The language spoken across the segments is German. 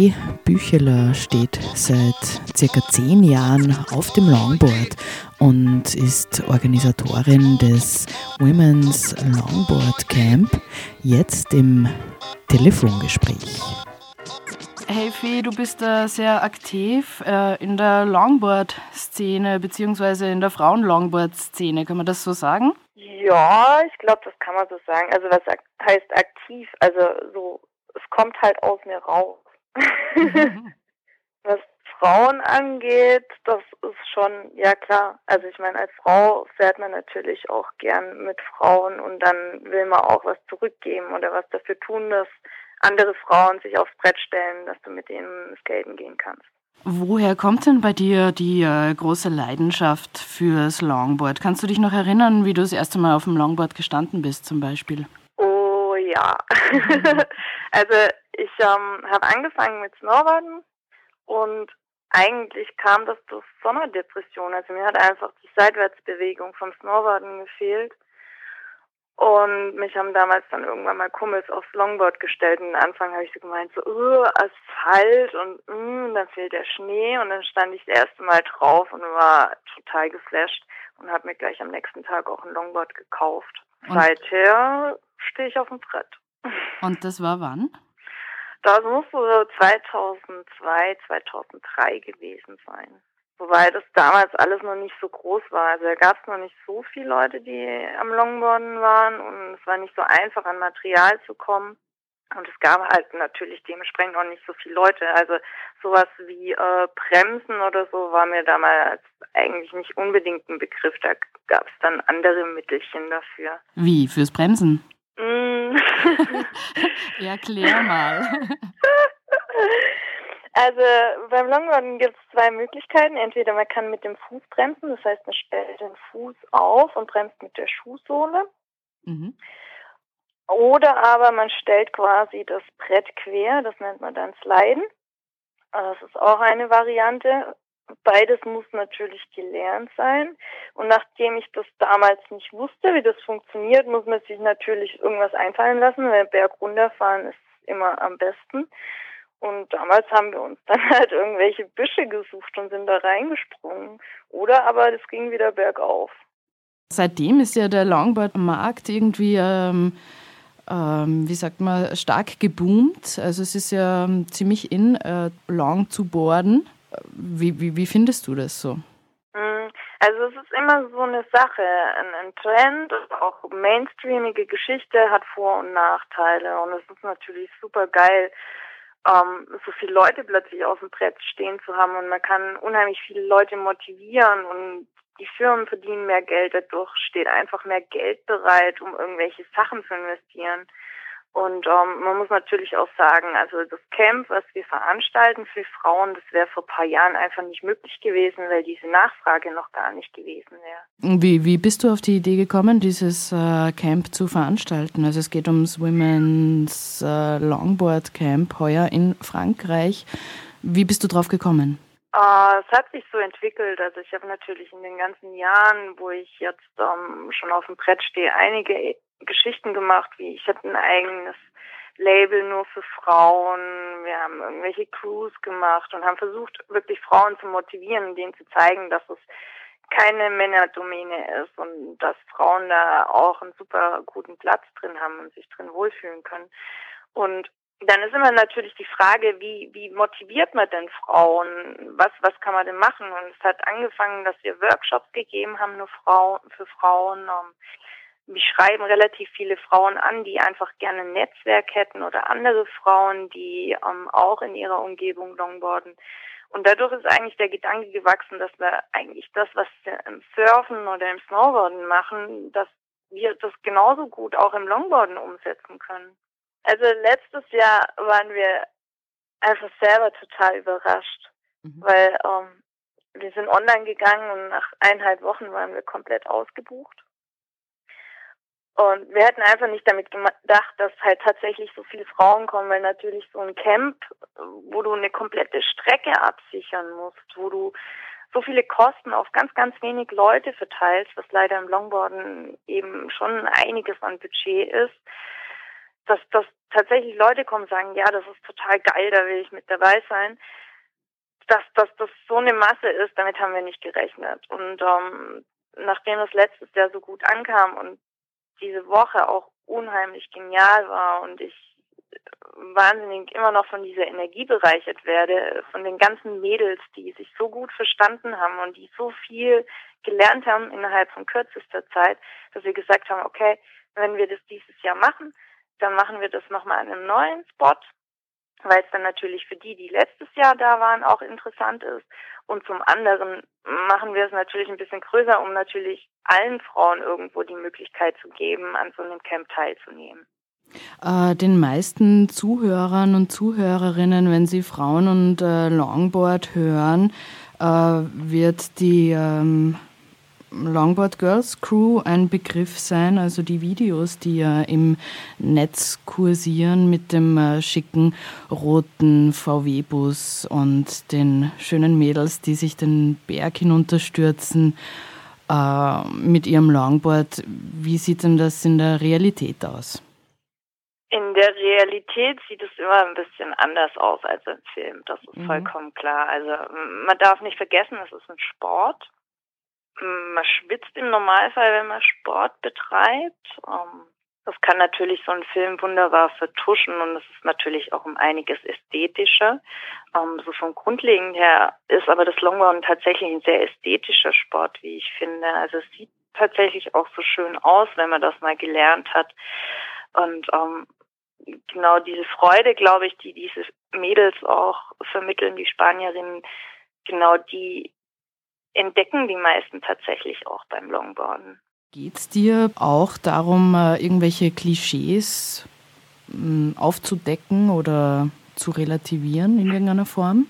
Sophie Bücheler steht seit circa zehn Jahren auf dem Longboard und ist Organisatorin des Women's Longboard Camp, jetzt im Telefongespräch. Hey Fee, du bist äh, sehr aktiv äh, in der Longboard-Szene beziehungsweise in der Frauen-Longboard-Szene, kann man das so sagen? Ja, ich glaube, das kann man so sagen. Also was heißt aktiv? Also so, es kommt halt aus mir raus. was Frauen angeht, das ist schon, ja klar. Also ich meine, als Frau fährt man natürlich auch gern mit Frauen und dann will man auch was zurückgeben oder was dafür tun, dass andere Frauen sich aufs Brett stellen, dass du mit denen skaten gehen kannst. Woher kommt denn bei dir die äh, große Leidenschaft fürs Longboard? Kannst du dich noch erinnern, wie du das erste Mal auf dem Longboard gestanden bist zum Beispiel? Ja. also ich ähm, habe angefangen mit Snowboarden und eigentlich kam das durch Sommerdepression. Also mir hat einfach die Seitwärtsbewegung vom Snowboarden gefehlt. Und mich haben damals dann irgendwann mal Kumpels aufs Longboard gestellt. Und am Anfang habe ich so gemeint, so, uh, Asphalt und mm, dann fehlt der Schnee. Und dann stand ich das erste Mal drauf und war total geflasht und habe mir gleich am nächsten Tag auch ein Longboard gekauft. Und? Seither stehe ich auf dem Brett. Und das war wann? Das muss so 2002, 2003 gewesen sein. Wobei das damals alles noch nicht so groß war. Also da gab es noch nicht so viele Leute, die am Longboarden waren und es war nicht so einfach an Material zu kommen. Und es gab halt natürlich dementsprechend auch nicht so viele Leute. Also sowas wie äh, Bremsen oder so war mir damals eigentlich nicht unbedingt ein Begriff. Da gab es dann andere Mittelchen dafür. Wie? Fürs Bremsen? Erklär mal. Also beim Longboarden gibt es zwei Möglichkeiten. Entweder man kann mit dem Fuß bremsen, das heißt man stellt den Fuß auf und bremst mit der Schuhsohle. Mhm. Oder aber man stellt quasi das Brett quer, das nennt man dann Sliden. Das ist auch eine Variante. Beides muss natürlich gelernt sein. Und nachdem ich das damals nicht wusste, wie das funktioniert, muss man sich natürlich irgendwas einfallen lassen, weil Berg runterfahren ist immer am besten. Und damals haben wir uns dann halt irgendwelche Büsche gesucht und sind da reingesprungen. Oder aber es ging wieder bergauf. Seitdem ist ja der Longboard-Markt irgendwie, ähm, ähm, wie sagt man, stark geboomt. Also es ist ja ähm, ziemlich in, äh, long zu boarden. Wie, wie, wie findest du das so? Mm, also es ist immer so eine Sache. Ein, Trend, auch mainstreamige Geschichte hat Vor- und Nachteile. Und es ist natürlich super geil, ähm, so viele Leute plötzlich auf dem Brett stehen zu haben und man kann unheimlich viele Leute motivieren und die Firmen verdienen mehr Geld, dadurch steht einfach mehr Geld bereit, um irgendwelche Sachen zu investieren. Und ähm, man muss natürlich auch sagen, also das Camp, was wir veranstalten für Frauen, das wäre vor ein paar Jahren einfach nicht möglich gewesen, weil diese Nachfrage noch gar nicht gewesen wäre. Wie, wie bist du auf die Idee gekommen, dieses äh, Camp zu veranstalten? Also es geht ums Women's äh, Longboard Camp heuer in Frankreich. Wie bist du drauf gekommen? Uh, es hat sich so entwickelt. Also ich habe natürlich in den ganzen Jahren, wo ich jetzt ähm, schon auf dem Brett stehe, einige Geschichten gemacht, wie ich hatte ein eigenes Label nur für Frauen. Wir haben irgendwelche Crews gemacht und haben versucht, wirklich Frauen zu motivieren, denen zu zeigen, dass es keine Männerdomäne ist und dass Frauen da auch einen super guten Platz drin haben und sich drin wohlfühlen können. Und dann ist immer natürlich die Frage, wie, wie motiviert man denn Frauen? Was, was kann man denn machen? Und es hat angefangen, dass wir Workshops gegeben haben, nur Frauen, für Frauen. Um, mich schreiben relativ viele Frauen an, die einfach gerne ein Netzwerk hätten oder andere Frauen, die ähm, auch in ihrer Umgebung longboarden. Und dadurch ist eigentlich der Gedanke gewachsen, dass wir eigentlich das, was wir im Surfen oder im Snowboarden machen, dass wir das genauso gut auch im Longboarden umsetzen können. Also letztes Jahr waren wir einfach selber total überrascht, mhm. weil ähm, wir sind online gegangen und nach eineinhalb Wochen waren wir komplett ausgebucht. Und wir hätten einfach nicht damit gedacht, dass halt tatsächlich so viele Frauen kommen, weil natürlich so ein Camp, wo du eine komplette Strecke absichern musst, wo du so viele Kosten auf ganz, ganz wenig Leute verteilst, was leider im Longboarden eben schon einiges an Budget ist, das, das tatsächlich Leute kommen und sagen, ja, das ist total geil, da will ich mit dabei sein. Dass, dass das so eine Masse ist, damit haben wir nicht gerechnet. Und ähm, nachdem das letztes Jahr so gut ankam und diese Woche auch unheimlich genial war und ich wahnsinnig immer noch von dieser Energie bereichert werde, von den ganzen Mädels, die sich so gut verstanden haben und die so viel gelernt haben innerhalb von kürzester Zeit, dass wir gesagt haben, okay, wenn wir das dieses Jahr machen, dann machen wir das nochmal an einem neuen Spot, weil es dann natürlich für die, die letztes Jahr da waren, auch interessant ist. Und zum anderen machen wir es natürlich ein bisschen größer, um natürlich allen Frauen irgendwo die Möglichkeit zu geben, an so einem Camp teilzunehmen. Äh, den meisten Zuhörern und Zuhörerinnen, wenn sie Frauen und äh, Longboard hören, äh, wird die ähm, Longboard Girls Crew ein Begriff sein, also die Videos, die ja im Netz kursieren mit dem äh, schicken roten VW-Bus und den schönen Mädels, die sich den Berg hinunterstürzen äh, mit ihrem Longboard. Wie sieht denn das in der Realität aus? In der Realität sieht es immer ein bisschen anders aus als im Film. Das ist mhm. vollkommen klar. Also man darf nicht vergessen, es ist ein Sport. Man schwitzt im Normalfall, wenn man Sport betreibt. Ähm, das kann natürlich so ein Film wunderbar vertuschen und es ist natürlich auch um einiges ästhetischer. Ähm, so vom Grundlegend her ist aber das Longboard tatsächlich ein sehr ästhetischer Sport, wie ich finde. Also es sieht tatsächlich auch so schön aus, wenn man das mal gelernt hat. Und ähm, genau diese Freude, glaube ich, die diese Mädels auch vermitteln, die Spanierinnen, genau die entdecken die meisten tatsächlich auch beim Longboarden. Geht es dir auch darum, äh, irgendwelche Klischees hm, aufzudecken oder zu relativieren in irgendeiner Form?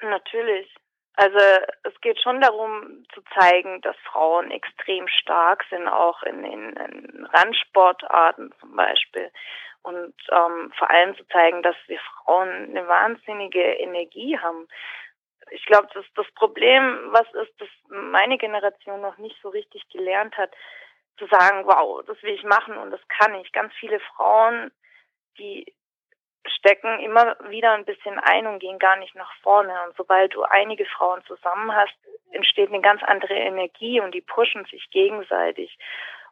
Natürlich. Also es geht schon darum zu zeigen, dass Frauen extrem stark sind, auch in, in Randsportarten zum Beispiel und ähm, vor allem zu zeigen, dass wir Frauen eine wahnsinnige Energie haben. Ich glaube, das das Problem, was ist, dass meine Generation noch nicht so richtig gelernt hat, zu sagen, wow, das will ich machen und das kann ich. Ganz viele Frauen, die stecken immer wieder ein bisschen ein und gehen gar nicht nach vorne. Und sobald du einige Frauen zusammen hast, entsteht eine ganz andere Energie und die pushen sich gegenseitig.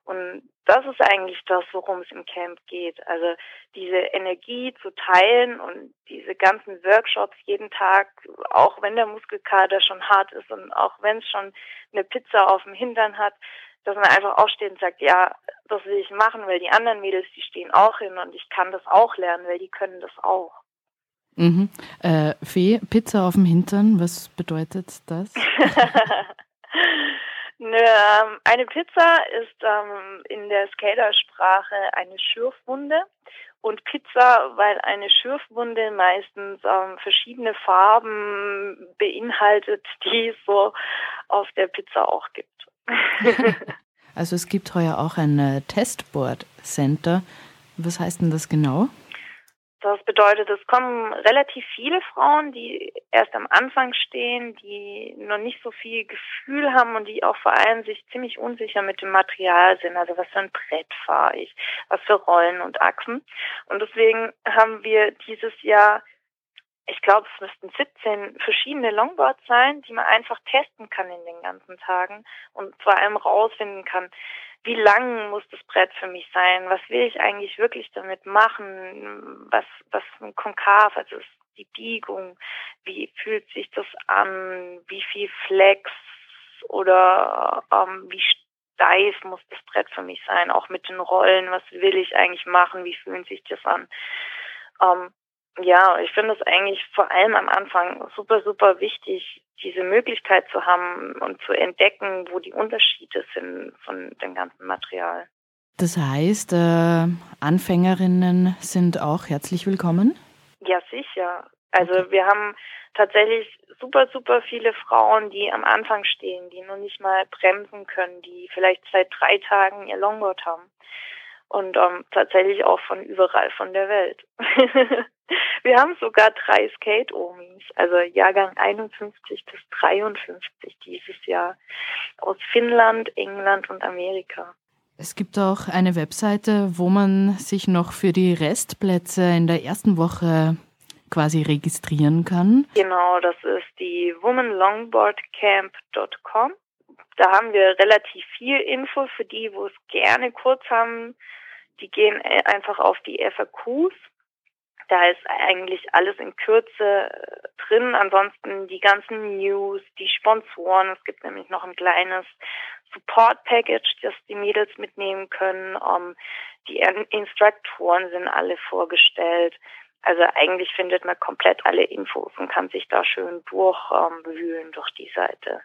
Und das ist eigentlich das, worum es im Camp geht. Also diese Energie zu teilen und diese ganzen Workshops jeden Tag, auch wenn der Muskelkater schon hart ist und auch wenn es schon eine Pizza auf dem Hintern hat, dass man einfach aufsteht und sagt, ja, das will ich machen, weil die anderen Mädels, die stehen auch hin und ich kann das auch lernen, weil die können das auch. Mhm. Äh, Fee, Pizza auf dem Hintern, was bedeutet das? Ähm, eine Pizza ist ähm, in der Skatersprache eine Schürfwunde und Pizza, weil eine Schürfwunde meistens ähm, verschiedene Farben beinhaltet, die es so auf der Pizza auch gibt. also es gibt heuer auch ein äh, Testboard Center. Was heißt denn das genau? Das bedeutet, es kommen relativ viele Frauen, die erst am Anfang stehen, die noch nicht so viel Gefühl haben und die auch vor allem sich ziemlich unsicher mit dem Material sind. Also was für ein Brett fahre ich, was für Rollen und Achsen. Und deswegen haben wir dieses Jahr, ich glaube, es müssten 17 verschiedene Longboards sein, die man einfach testen kann in den ganzen Tagen und vor allem rausfinden kann, wie lang muss das Brett für mich sein? Was will ich eigentlich wirklich damit machen? Was, was ein Konkav, also die Biegung, wie fühlt sich das an? Wie viel Flex oder ähm, wie steif muss das Brett für mich sein? Auch mit den Rollen, was will ich eigentlich machen? Wie fühlt sich das an? Ähm, ja, ich finde es eigentlich vor allem am Anfang super, super wichtig, diese Möglichkeit zu haben und zu entdecken, wo die Unterschiede sind von dem ganzen Material. Das heißt, äh, Anfängerinnen sind auch herzlich willkommen? Ja, sicher. Also wir haben tatsächlich super, super viele Frauen, die am Anfang stehen, die noch nicht mal bremsen können, die vielleicht seit drei Tagen ihr Longboard haben. Und ähm, tatsächlich auch von überall von der Welt. Wir haben sogar drei Skate-Omis, also Jahrgang 51 bis 53 dieses Jahr aus Finnland, England und Amerika. Es gibt auch eine Webseite, wo man sich noch für die Restplätze in der ersten Woche quasi registrieren kann. Genau, das ist die womanlongboardcamp.com. Da haben wir relativ viel Info für die, wo es gerne kurz haben. Die gehen äh, einfach auf die FAQs. Da ist eigentlich alles in Kürze äh, drin. Ansonsten die ganzen News, die Sponsoren. Es gibt nämlich noch ein kleines Support Package, das die Mädels mitnehmen können. Um, die Instruktoren sind alle vorgestellt. Also eigentlich findet man komplett alle Infos und kann sich da schön durchwühlen um, durch die Seite.